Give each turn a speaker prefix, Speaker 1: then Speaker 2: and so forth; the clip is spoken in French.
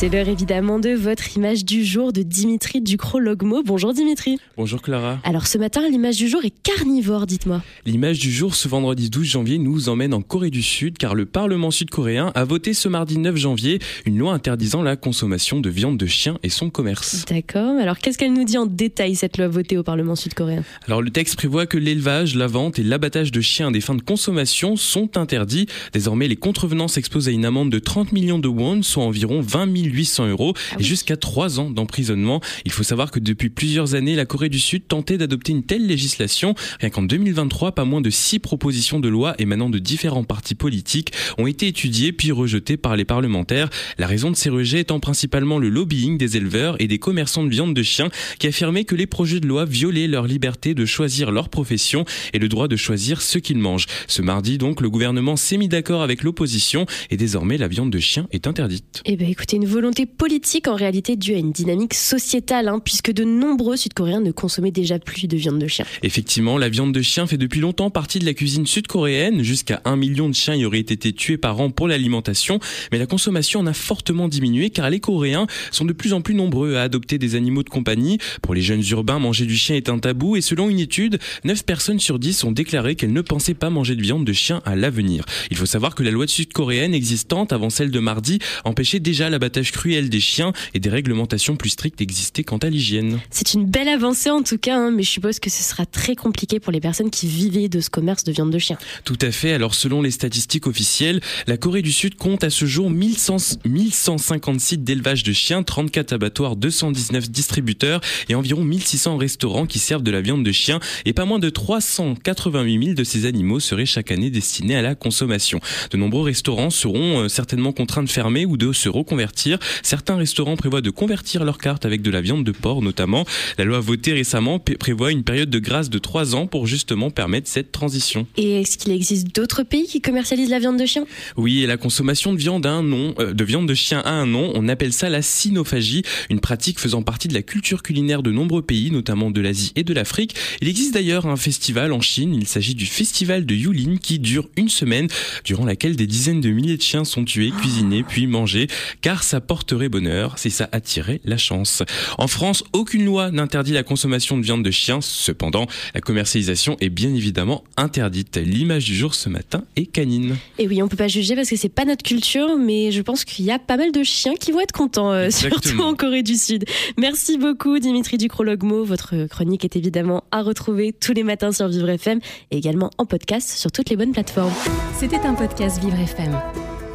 Speaker 1: C'est l'heure évidemment de votre image du jour de Dimitri Ducrologmo. Bonjour Dimitri.
Speaker 2: Bonjour Clara.
Speaker 1: Alors ce matin, l'image du jour est carnivore, dites-moi.
Speaker 2: L'image du jour ce vendredi 12 janvier nous emmène en Corée du Sud car le Parlement sud-coréen a voté ce mardi 9 janvier une loi interdisant la consommation de viande de chien et son commerce.
Speaker 1: D'accord. Alors qu'est-ce qu'elle nous dit en détail cette loi votée au Parlement sud-coréen?
Speaker 2: Alors le texte prévoit que l'élevage, la vente et l'abattage de chiens à des fins de consommation sont interdits. Désormais, les contrevenants s'exposent à une amende de 30 millions de won, soit environ 20 000 800 euros ah et jusqu'à 3 ans d'emprisonnement. Il faut savoir que depuis plusieurs années, la Corée du Sud tentait d'adopter une telle législation. Rien qu'en 2023, pas moins de 6 propositions de loi émanant de différents partis politiques ont été étudiées puis rejetées par les parlementaires. La raison de ces rejets étant principalement le lobbying des éleveurs et des commerçants de viande de chien qui affirmaient que les projets de loi violaient leur liberté de choisir leur profession et le droit de choisir ce qu'ils mangent. Ce mardi donc, le gouvernement s'est mis d'accord avec l'opposition et désormais la viande de chien est interdite.
Speaker 1: Eh bien écoutez, une volonté politique en réalité due à une dynamique sociétale, hein, puisque de nombreux Sud-Coréens ne consommaient déjà plus de viande de chien.
Speaker 2: Effectivement, la viande de chien fait depuis longtemps partie de la cuisine sud-coréenne. Jusqu'à un million de chiens y auraient été tués par an pour l'alimentation, mais la consommation en a fortement diminué car les Coréens sont de plus en plus nombreux à adopter des animaux de compagnie. Pour les jeunes urbains, manger du chien est un tabou et selon une étude, 9 personnes sur 10 ont déclaré qu'elles ne pensaient pas manger de viande de chien à l'avenir. Il faut savoir que la loi sud-coréenne existante avant celle de mardi empêchait déjà l'abattage cruel des chiens et des réglementations plus strictes existaient quant à l'hygiène.
Speaker 1: C'est une belle avancée en tout cas, hein, mais je suppose que ce sera très compliqué pour les personnes qui vivaient de ce commerce de viande de chien.
Speaker 2: Tout à fait. Alors selon les statistiques officielles, la Corée du Sud compte à ce jour 1100, 1150 sites d'élevage de chiens, 34 abattoirs, 219 distributeurs et environ 1600 restaurants qui servent de la viande de chien et pas moins de 388 000 de ces animaux seraient chaque année destinés à la consommation. De nombreux restaurants seront euh, certainement contraints de fermer ou de se reconvertir. Certains restaurants prévoient de convertir leurs cartes avec de la viande de porc notamment. La loi votée récemment prévoit une période de grâce de 3 ans pour justement permettre cette transition.
Speaker 1: Et est-ce qu'il existe d'autres pays qui commercialisent la viande de chien?
Speaker 2: Oui, et la consommation de viande a un nom, euh, de viande de chien a un nom, on appelle ça la cynophagie, une pratique faisant partie de la culture culinaire de nombreux pays, notamment de l'Asie et de l'Afrique. Il existe d'ailleurs un festival en Chine, il s'agit du festival de Yulin qui dure une semaine, durant laquelle des dizaines de milliers de chiens sont tués, cuisinés puis mangés, car ça porte bonheur si ça attirait la chance. En France, aucune loi n'interdit la consommation de viande de chien. Cependant, la commercialisation est bien évidemment interdite. L'image du jour ce matin est canine.
Speaker 1: Et oui, on peut pas juger parce que c'est pas notre culture, mais je pense qu'il y a pas mal de chiens qui vont être contents, euh, surtout en Corée du Sud. Merci beaucoup, Dimitri Ducrologmo. Votre chronique est évidemment à retrouver tous les matins sur Vivre FM et également en podcast sur toutes les bonnes plateformes.
Speaker 3: C'était un podcast Vivre FM.